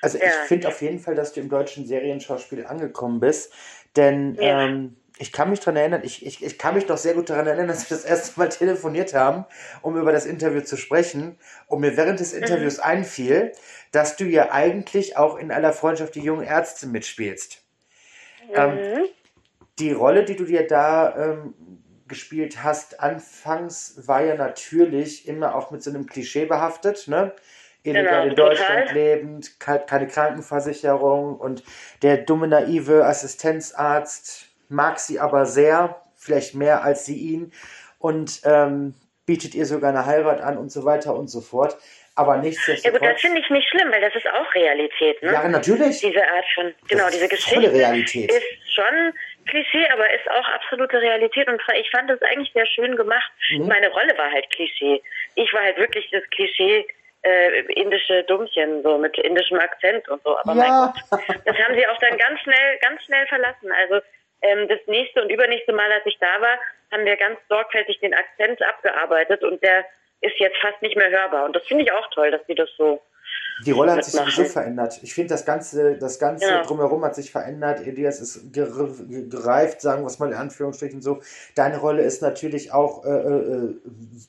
S1: also ich
S2: Ja.
S1: finde auf jeden Fall, dass du im deutschen Serienschauspiel angekommen bist, denn
S2: Ja.
S1: ähm, ich kann mich daran erinnern, ich, ich, ich kann mich noch sehr gut daran erinnern, dass wir das erste Mal telefoniert haben, um über das Interview zu sprechen und mir während des Interviews einfiel, dass du ja eigentlich auch in aller Freundschaft die jungen Ärzte mitspielst. Ähm,
S2: Mhm.
S1: die Rolle, die du dir da ähm, gespielt hast, anfangs war ja natürlich immer auch mit so einem Klischee behaftet, ne? Illegal
S2: Genau,
S1: in Deutschland
S2: total.
S1: lebend, ke- keine Krankenversicherung und der dumme, naive Assistenzarzt mag sie aber sehr, vielleicht mehr als sie ihn und ähm, bietet ihr sogar eine Heirat an und so weiter und so fort. Aber
S2: Ja gut,
S1: nichtsdestotrotz.
S2: das finde ich nicht schlimm, weil das ist auch Realität, ne?
S1: ja, natürlich.
S2: Diese Art von, genau,
S1: ist
S2: diese Geschichte
S1: Realität.
S2: ist schon Klischee, aber ist auch absolute Realität und zwar, ich fand das eigentlich sehr schön gemacht.
S1: Mhm.
S2: Meine Rolle war halt Klischee. Ich war halt wirklich das Klischee äh, indische Dummchen, so mit indischem Akzent und so, aber mein
S1: Ja.
S2: Gott. Das haben sie auch dann ganz schnell, ganz schnell verlassen. Also ähm, das nächste und übernächste Mal, als ich da war, haben wir ganz sorgfältig den Akzent abgearbeitet und der ist jetzt fast nicht mehr hörbar. Und das finde ich auch toll, dass sie das so
S1: Die Rolle hat sich sowieso verändert. Ich finde, das Ganze, das Ganze
S2: Ja.
S1: drumherum hat sich verändert. Elias ist ger- gereift, sagen wir es mal in Anführungsstrichen so. Deine Rolle ist natürlich auch, äh, äh,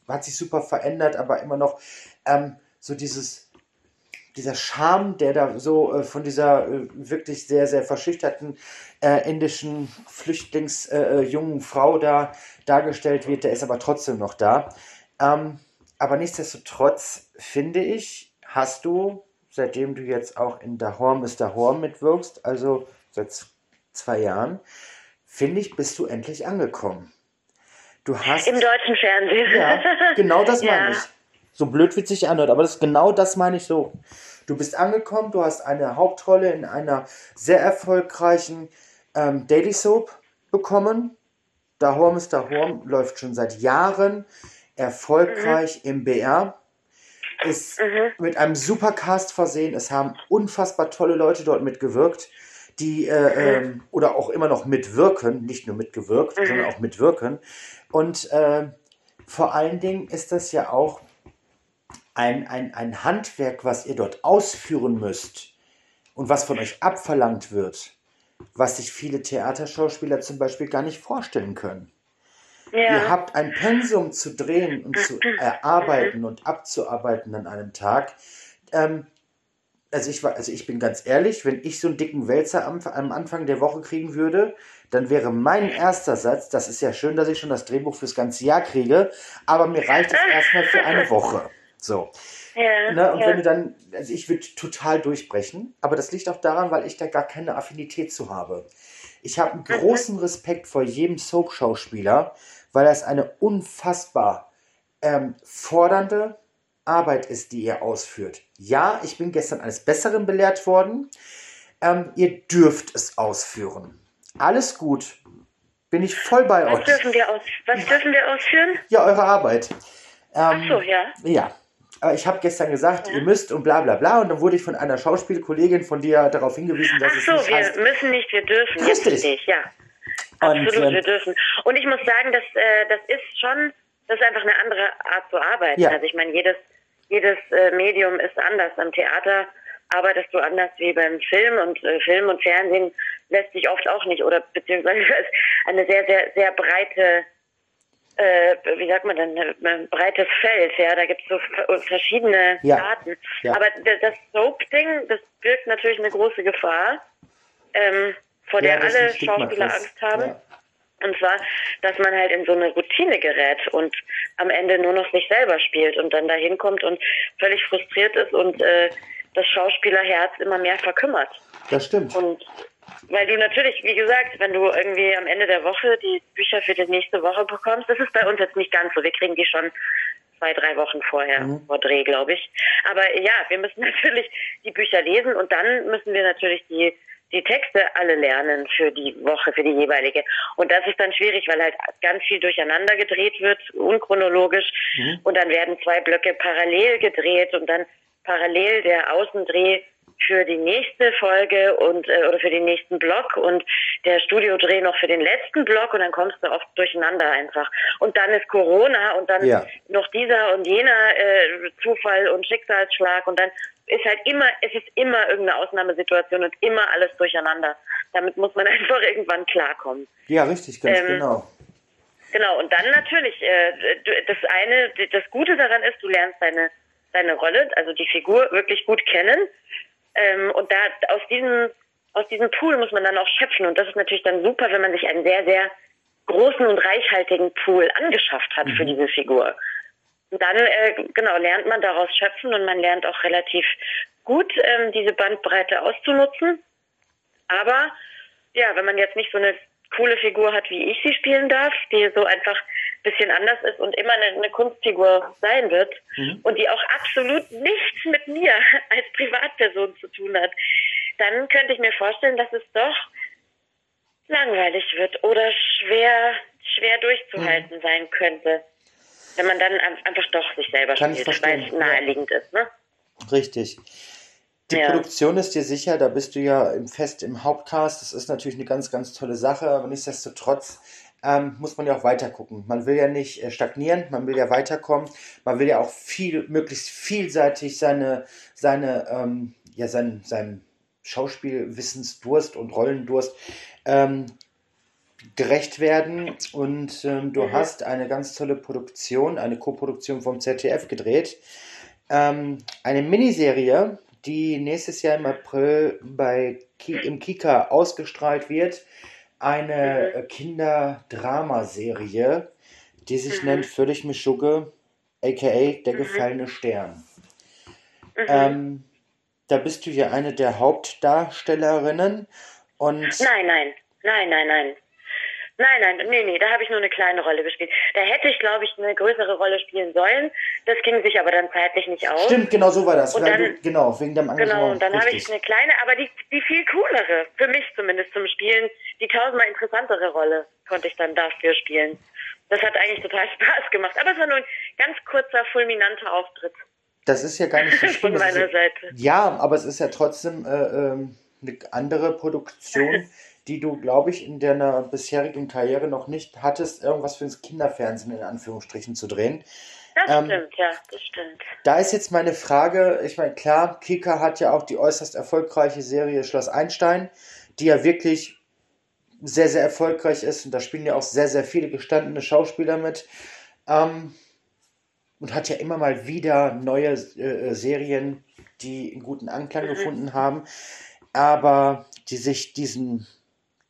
S1: hat sich super verändert, aber immer noch ähm, so dieses, dieser Charme, der da so äh, von dieser äh, wirklich sehr, sehr verschüchterten äh, indischen Flüchtlings äh, äh, Frau da dargestellt wird, der ist aber trotzdem noch da. Ähm, aber nichtsdestotrotz finde ich, hast du, seitdem du jetzt auch in Dahorm ist Dahorm mitwirkst, also seit zwei Jahren, finde ich, bist du endlich angekommen. Du hast.
S2: im deutschen Fernsehen.
S1: Ja, genau das (laughs)
S2: Ja.
S1: meine ich. So blöd wie es sich anhört, aber das genau das meine ich so. Du bist angekommen, du hast eine Hauptrolle in einer sehr erfolgreichen ähm, Daily Soap bekommen. Dahorm ist Dahorm läuft schon seit Jahren erfolgreich im BR. Ist
S2: Mhm.
S1: mit einem super Cast versehen. Es haben unfassbar tolle Leute dort mitgewirkt, die äh, ähm, oder auch immer noch mitwirken, nicht nur mitgewirkt,
S2: Mhm.
S1: sondern auch mitwirken. Und ähm, vor allen Dingen ist das ja auch ein, ein, ein Handwerk, was ihr dort ausführen müsst und was von euch abverlangt wird, was sich viele Theaterschauspieler zum Beispiel gar nicht vorstellen können.
S2: Ja.
S1: Ihr habt ein Pensum zu drehen und zu erarbeiten und abzuarbeiten an einem Tag. Ähm, also ich, war, also ich bin ganz ehrlich, wenn ich so einen dicken Wälzer am, am Anfang der Woche kriegen würde, dann wäre mein erster Satz, das ist ja schön, dass ich schon das Drehbuch fürs ganze Jahr kriege, aber mir reicht es erstmal für eine Woche. So.
S2: Ja,
S1: Ne? Und
S2: ja.
S1: wenn du dann, also ich würde total durchbrechen, aber das liegt auch daran, weil ich da gar keine Affinität zu habe. Ich habe einen großen Respekt vor jedem Soap-Schauspieler, weil das eine unfassbar ähm, fordernde Arbeit ist, die ihr ausführt. Ja, ich bin gestern eines Besseren belehrt worden. Ähm, ihr dürft es ausführen. Alles gut. Bin ich voll bei
S2: Was
S1: euch.
S2: dürfen wir aus was dürfen wir ausführen?
S1: Ja, eure Arbeit. Ähm,
S2: Ach so, ja.
S1: ja. Aber ich habe gestern gesagt, ihr müsst und bla bla bla. Und dann wurde ich von einer Schauspielkollegin von dir darauf hingewiesen, dass
S2: Ach
S1: es
S2: so,
S1: nicht
S2: wir
S1: heißt.
S2: müssen nicht, wir dürfen.
S1: Richtig.
S2: ich, ja.
S1: Und,
S2: Absolut,
S1: ähm,
S2: wir dürfen. Und ich muss sagen, dass äh, das ist schon, das ist einfach eine andere Art zu arbeiten.
S1: Ja.
S2: Also ich meine, jedes, jedes äh, Medium ist anders. Am Theater arbeitest du anders wie beim Film und äh, Film und Fernsehen lässt sich oft auch nicht oder beziehungsweise (laughs) eine sehr, sehr, sehr breite äh, wie sagt man denn, ein breites Feld, ja, da gibt es so verschiedene
S1: Ja.
S2: Arten.
S1: Ja.
S2: Aber das Soap-Ding, das birgt natürlich eine große Gefahr, ähm, vor
S1: Ja,
S2: der
S1: ein
S2: alle Schauspieler. Angst haben.
S1: Ja.
S2: Und zwar, dass man halt in so eine Routine gerät und am Ende nur noch sich selber spielt und dann da hinkommt und völlig frustriert ist und äh, das Schauspielerherz immer mehr verkümmert.
S1: Das stimmt.
S2: Und weil du natürlich, wie gesagt, wenn du irgendwie am Ende der Woche die Bücher für die nächste Woche bekommst, das ist bei uns jetzt nicht ganz so. Wir kriegen die schon zwei, drei Wochen vorher, vor Dreh, glaube ich. Aber ja, wir müssen (laughs) natürlich die Bücher lesen und dann müssen wir natürlich die die Texte alle lernen für die Woche, für die jeweilige. Und das ist dann schwierig, weil halt ganz viel durcheinander gedreht wird, unchronologisch. Und dann werden zwei Blöcke parallel gedreht und dann parallel der Außendreh für die nächste Folge und äh, oder für den nächsten Block und der Studiodreh noch für den letzten Block und dann kommst du oft durcheinander einfach. Und dann ist Corona und dann
S1: Ja.
S2: noch dieser und jener äh, Zufall und Schicksalsschlag und dann ist halt immer, es ist immer irgendeine Ausnahmesituation und immer alles durcheinander. Damit muss man (laughs) einfach irgendwann klarkommen.
S1: Ja, richtig, ganz
S2: Ähm,
S1: genau.
S2: Genau, und dann natürlich, äh, das eine, das Gute daran ist, du lernst deine, deine Rolle, also die Figur wirklich gut kennen. Ähm, und da aus diesem, aus diesem Pool muss man dann auch schöpfen. Und das ist natürlich dann super, wenn man sich einen sehr, sehr großen und reichhaltigen Pool angeschafft hat für diese Figur. Und dann, äh, genau, lernt man daraus schöpfen und man lernt auch relativ gut, ähm, diese Bandbreite auszunutzen. Aber ja, wenn man jetzt nicht so eine coole Figur hat, wie ich sie spielen darf, die so einfach ein bisschen anders ist und immer eine, eine Kunstfigur sein wird und die auch absolut nichts mit mir (laughs) als Privatperson zu tun hat, dann könnte ich mir vorstellen, dass es doch langweilig wird oder schwer, schwer durchzuhalten sein könnte. Wenn man dann ein- einfach doch sich selber
S1: Kann
S2: spielt, weil es naheliegend ist, ne?
S1: Richtig. Die
S2: Ja.
S1: Produktion ist dir sicher, da bist du ja im fest im Hauptcast. Das ist natürlich eine ganz, ganz tolle Sache, aber nichtsdestotrotz ähm, muss man ja auch weiter gucken. Man will ja nicht äh, stagnieren, man will ja weiterkommen. Man will ja auch viel, möglichst vielseitig seine, seine, ähm, ja, sein, seinem Schauspielwissensdurst und Rollendurst ähm, gerecht werden. Und ähm, du hast eine ganz tolle Produktion, eine Co-Produktion vom ZDF gedreht. Ähm, eine Miniserie, die nächstes Jahr im April bei Ki im Kika ausgestrahlt wird. Eine Kinderdramaserie, die sich nennt Völlig Mischugge, aka Der gefallene Stern. Ähm, da bist du ja eine der Hauptdarstellerinnen und
S2: Nein, nein, nein, nein, nein. Nein, nein, nee, nee, da habe ich nur eine kleine Rolle gespielt. Da hätte ich, glaube ich, eine größere Rolle spielen sollen. Das ging sich aber dann zeitlich nicht aus.
S1: stimmt, genau so war das.
S2: Und dann-
S1: du, genau, wegen deinem Engagement.
S2: Genau, und dann habe ich eine kleine, aber die, die viel coolere, für mich zumindest zum Spielen, die tausendmal interessantere Rolle konnte ich dann dafür spielen. Das hat eigentlich total (laughs) Spaß gemacht. Aber es war nur ein ganz kurzer, fulminanter Auftritt
S1: Das ist ja gar nicht so (laughs) schlimm.
S2: von meiner
S1: ja,
S2: Seite.
S1: Ja, aber es ist ja trotzdem äh, ähm, eine andere Produktion, (laughs) die du, glaube ich, in deiner bisherigen Karriere noch nicht hattest, irgendwas für das Kinderfernsehen in Anführungsstrichen zu drehen.
S2: Das
S1: Ähm,
S2: stimmt, ja, das stimmt.
S1: Da ist jetzt meine Frage, ich meine, klar, Kika hat ja auch die äußerst erfolgreiche Serie Schloss Einstein, die ja wirklich sehr, sehr erfolgreich ist und da spielen ja auch sehr, sehr viele gestandene Schauspieler mit. Ähm, und hat ja immer mal wieder neue äh, Serien, die einen guten Anklang mhm. gefunden haben, aber die sich diesen,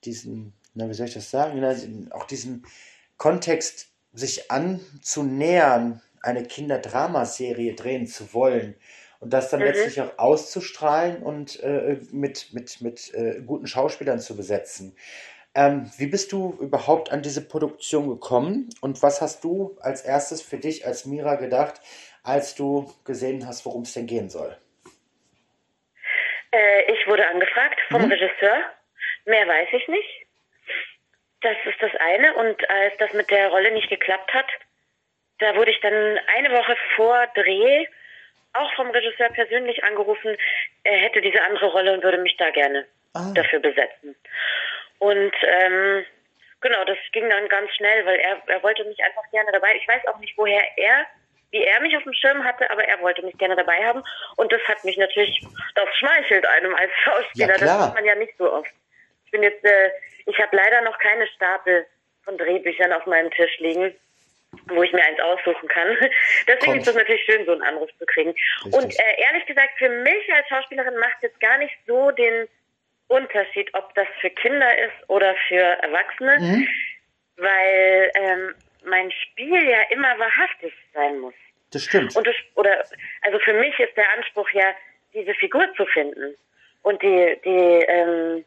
S1: diesen, na, wie soll ich das sagen, auch diesen Kontext sich anzunähern, eine Kinderdramaserie drehen zu wollen und das dann mhm. letztlich auch auszustrahlen und äh, mit, mit, mit äh, guten Schauspielern zu besetzen. Ähm, wie bist du überhaupt an diese Produktion gekommen und was hast du als erstes für dich als Mira gedacht, als du gesehen hast, worum es denn gehen soll?
S2: Äh, ich wurde angefragt vom mhm. Regisseur. Mehr weiß ich nicht. Das ist das eine. Und als das mit der Rolle nicht geklappt hat, da wurde ich dann eine Woche vor Dreh auch vom Regisseur persönlich angerufen, er hätte diese andere Rolle und würde mich da gerne ah. dafür besetzen. Und ähm, genau, das ging dann ganz schnell, weil er, er wollte mich einfach gerne dabei. Ich weiß auch nicht, woher er, wie er mich auf dem Schirm hatte, aber er wollte mich gerne dabei haben. Und das hat mich natürlich, das schmeichelt einem als Schauspieler. Ja, das sieht man ja nicht so oft. Ich bin jetzt, äh, ich habe leider noch keine Stapel von Drehbüchern auf meinem Tisch liegen wo ich mir eins aussuchen kann. (laughs) Deswegen Kommt. ist es natürlich schön, so einen Anruf zu kriegen. Richtig. Und äh, ehrlich gesagt, für mich als Schauspielerin macht es jetzt gar nicht so den Unterschied, ob das für Kinder ist oder für Erwachsene, mhm. weil ähm, mein Spiel ja immer wahrhaftig sein muss.
S1: Das stimmt.
S2: Und das, oder also für mich ist der Anspruch ja, diese Figur zu finden und die die ähm,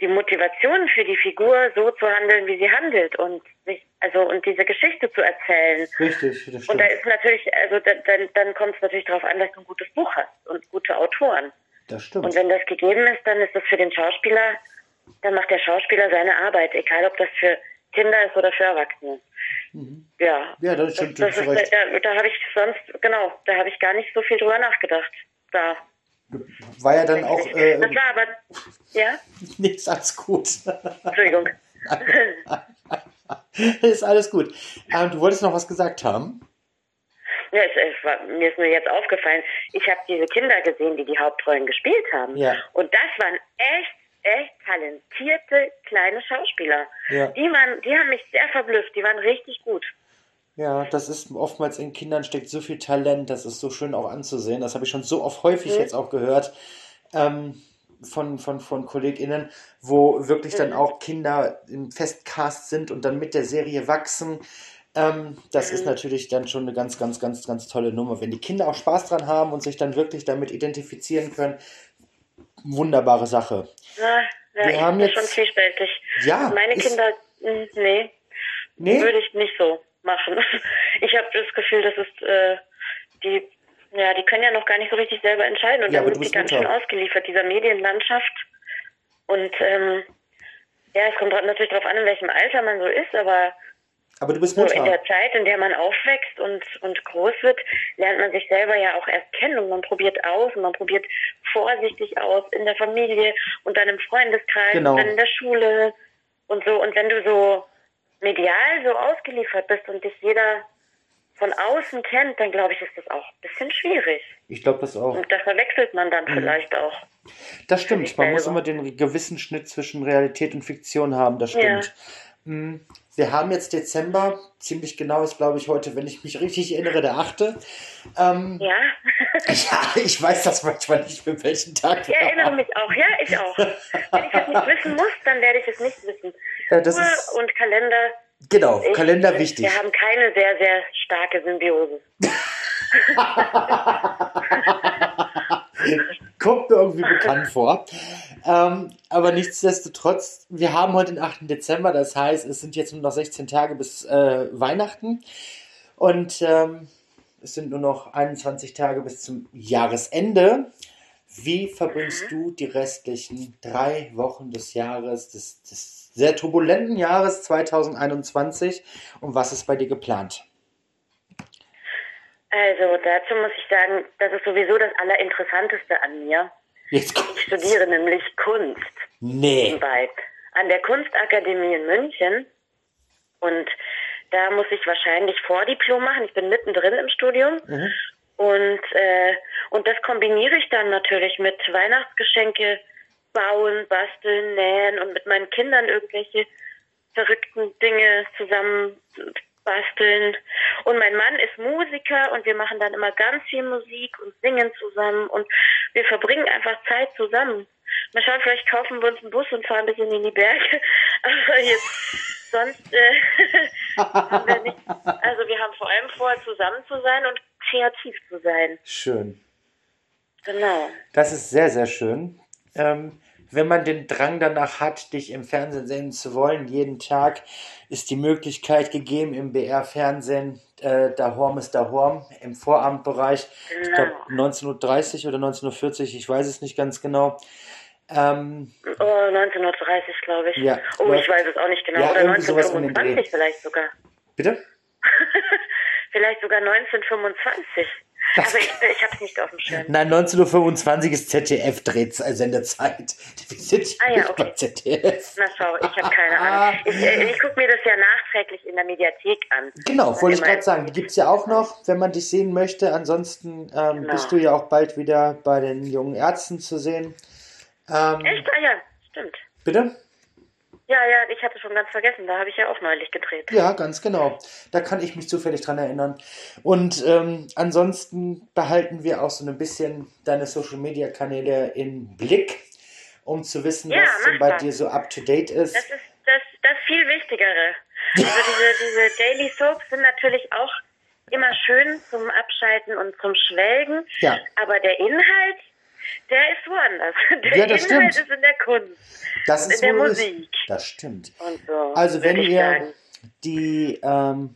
S2: die Motivation für die Figur so zu handeln, wie sie handelt und sich, also und diese Geschichte zu erzählen.
S1: Richtig, das stimmt.
S2: Und da ist natürlich, also dann, dann kommt es natürlich darauf an, dass du ein gutes Buch hast und gute Autoren.
S1: Das stimmt.
S2: Und wenn das gegeben ist, dann ist das für den Schauspieler, dann macht der Schauspieler seine Arbeit, egal ob das für Kinder ist oder für Erwachsene. Mhm. Ja.
S1: Ja, das stimmt.
S2: Das, das ist, da, da habe ich sonst, genau, da habe ich gar nicht so viel drüber nachgedacht. Da
S1: war ja dann auch. Äh,
S2: das war aber. Ja? (laughs)
S1: Nichts, alles gut.
S2: Entschuldigung. (laughs)
S1: ist alles gut. Ähm, du wolltest noch was gesagt haben?
S2: Ja, es, es war, mir ist nur jetzt aufgefallen, ich habe diese Kinder gesehen, die die Hauptrollen gespielt haben.
S1: Ja.
S2: Und das waren echt, echt talentierte kleine Schauspieler.
S1: Ja.
S2: Die, waren, die haben mich sehr verblüfft, die waren richtig gut.
S1: Ja, das ist oftmals in Kindern steckt so viel Talent, das ist so schön auch anzusehen. Das habe ich schon so oft häufig mhm. jetzt auch gehört ähm, von, von, von KollegInnen, wo wirklich mhm. dann auch Kinder im Festcast sind und dann mit der Serie wachsen. Ähm, das mhm. ist natürlich dann schon eine ganz, ganz, ganz, ganz tolle Nummer. Wenn die Kinder auch Spaß dran haben und sich dann wirklich damit identifizieren können, wunderbare Sache.
S2: Ja, ja Wir haben jetzt schon zwiespältig.
S1: Ja,
S2: meine Kinder, hm, nee, nee, würde ich nicht so machen. (laughs) Ich habe das Gefühl, dass es äh, die, ja, die können ja noch gar nicht so richtig selber entscheiden und ja, dann sind die ganz schön ausgeliefert, dieser Medienlandschaft. Und ähm, ja, es kommt natürlich darauf an, in welchem Alter man so ist, aber
S1: aber du bist Mutter.
S2: So in der Zeit, in der man aufwächst und, und groß wird, lernt man sich selber ja auch erst kennen und man probiert aus und man probiert vorsichtig aus in der Familie und dann im Freundeskreis genau. und dann in der Schule und so. Und wenn du so medial so ausgeliefert bist und dich jeder von außen kennt, dann glaube ich, ist das auch ein bisschen schwierig.
S1: Ich glaube das auch.
S2: Und da verwechselt man dann mhm. vielleicht auch.
S1: Das stimmt, man muss immer den gewissen Schnitt zwischen Realität und Fiktion haben, das stimmt. Ja. Wir haben jetzt Dezember, ziemlich genau ist, glaube ich, heute, wenn ich mich richtig erinnere, der 8.
S2: Ähm, ja. (laughs)
S1: ja, ich weiß das manchmal nicht, für welchen Tag.
S2: Ich erinnere mich auch, ja, ich auch. wenn ich es nicht (laughs) wissen muss, dann werde ich es nicht wissen.
S1: Ja, das Uhr ist,
S2: und Kalender.
S1: Genau, ich, Kalender wichtig.
S2: Wir haben keine sehr, sehr starke Symbiose. (laughs)
S1: Kommt mir irgendwie bekannt vor. Ähm, aber nichtsdestotrotz, wir haben heute den 8. Dezember, das heißt, es sind jetzt nur noch 16 Tage bis äh, Weihnachten. Und ähm, es sind nur noch 21 Tage bis zum Jahresende. Wie verbringst mhm. du die restlichen drei Wochen des Jahres, des, des sehr turbulenten Jahres 2021 und was ist bei dir geplant?
S2: Also dazu muss ich sagen, das ist sowieso das Allerinteressanteste an mir.
S1: Jetzt
S2: ich studiere nämlich Kunst.
S1: Nee.
S2: Nebenbei. An der Kunstakademie in München. Und da muss ich wahrscheinlich Vordiplom machen. Ich bin mittendrin im Studium. Mhm. Und, äh, und das kombiniere ich dann natürlich mit Weihnachtsgeschenke bauen, basteln, nähen und mit meinen Kindern irgendwelche verrückten Dinge zusammen basteln. Und mein Mann ist Musiker und wir machen dann immer ganz viel Musik und singen zusammen und wir verbringen einfach Zeit zusammen. Mal schauen, vielleicht kaufen wir uns einen Bus und fahren ein bisschen in die Berge. (laughs) Aber jetzt, sonst äh, (laughs) haben wir nicht. Also wir haben vor allem vor, zusammen zu sein und kreativ zu sein.
S1: Schön.
S2: Genau.
S1: Das ist sehr, sehr schön. Ähm, wenn man den Drang danach hat, dich im Fernsehen sehen zu wollen, jeden Tag, ist die Möglichkeit gegeben im BR-Fernsehen, äh, da Horm ist da Horm, im Vorabendbereich, ich glaube 19.30 Uhr oder 19.40 Uhr, ich weiß es nicht ganz genau.
S2: Ähm, oh, 1930, glaube ich.
S1: Ja,
S2: oh, ich weiß es auch nicht genau.
S1: Ja,
S2: oder
S1: irgendwie sowas um den Dreh.
S2: 1925 vielleicht sogar.
S1: Bitte? (laughs)
S2: vielleicht sogar 1925.
S1: Das
S2: Aber ich, ich habe es nicht auf dem Schirm.
S1: Nein, 19.25 Uhr ist ZDF dreht äh, Sendezeit. Wir sind
S2: Ah, ja, okay.
S1: bei ZDF.
S2: Na schau, ich habe keine Ahnung. (laughs) Ich, äh, ich gucke mir das ja nachträglich in der Mediathek an.
S1: Genau, wollte ich gerade sagen. Die gibt es ja auch noch, wenn man dich sehen möchte. Ansonsten ähm,
S2: Genau.
S1: bist du ja auch bald wieder bei den jungen Ärzten zu sehen. Ähm,
S2: Echt? Ah ja, stimmt.
S1: bitte?
S2: Ja, ja, ich hatte schon ganz vergessen. Da habe ich ja auch neulich gedreht.
S1: Ja, ganz genau. Da kann ich mich zufällig dran erinnern. Und ähm, ansonsten behalten wir auch so ein bisschen deine Social Media Kanäle im Blick, um zu wissen,
S2: Ja,
S1: was so bei
S2: das.
S1: dir so up to date ist.
S2: Das ist das, das viel Wichtigere. Also (laughs) diese, diese Daily Soaps sind natürlich auch immer schön zum Abschalten und zum Schwelgen.
S1: Ja.
S2: Aber der Inhalt, der ist woanders. (laughs) Der
S1: Ja, das
S2: Inhalt
S1: stimmt.
S2: ist in der Kunst.
S1: Das
S2: in
S1: ist
S2: der
S1: wohl
S2: Musik.
S1: Das stimmt.
S2: So.
S1: Also wenn ihr
S2: sagen.
S1: die, ähm,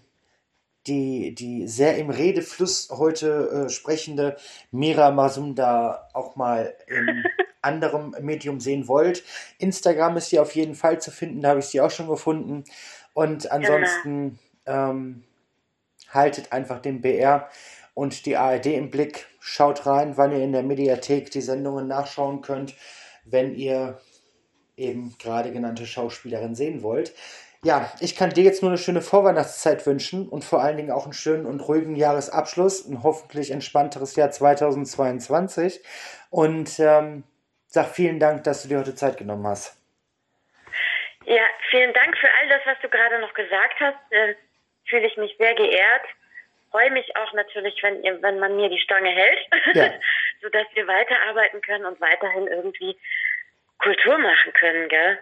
S1: die, die sehr im Redefluss heute äh, sprechende Mira Masumda auch mal in (laughs) anderem Medium sehen wollt, Instagram ist hier auf jeden Fall zu finden, da habe ich sie auch schon gefunden. Und ansonsten ähm, haltet einfach den BR und die ARD im Blick. Schaut rein, wann ihr in der Mediathek die Sendungen nachschauen könnt, wenn ihr eben gerade genannte Schauspielerin sehen wollt. Ja, ich kann dir jetzt nur eine schöne Vorweihnachtszeit wünschen und vor allen Dingen auch einen schönen und ruhigen Jahresabschluss, ein hoffentlich entspannteres Jahr 2022 und ähm, sag vielen Dank, dass du dir heute Zeit genommen hast.
S2: Ja, vielen Dank für all das, was du gerade noch gesagt hast. Äh, Fühle ich mich sehr geehrt. Freue mich auch natürlich, wenn, ihr, wenn man mir die Stange hält, (laughs)
S1: Ja.
S2: sodass wir weiterarbeiten können und weiterhin irgendwie Kultur machen können, gell?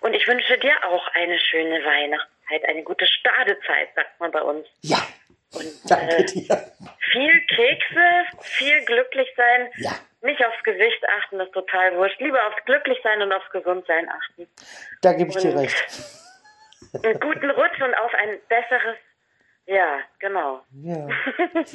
S2: Und ich wünsche dir auch eine schöne Weihnachtszeit, eine gute Stadezeit, sagt man bei uns.
S1: Ja,
S2: Und
S1: danke
S2: äh,
S1: dir.
S2: viel Kekse, viel glücklich sein,
S1: Ja,
S2: nicht aufs Gewicht achten, das ist total wurscht. Lieber aufs Glücklichsein und aufs Gesundsein achten.
S1: da gebe ich dir
S2: Und-
S1: recht.
S2: einen guten Rutsch und auf ein besseres, ja, genau.
S1: Ja. (laughs)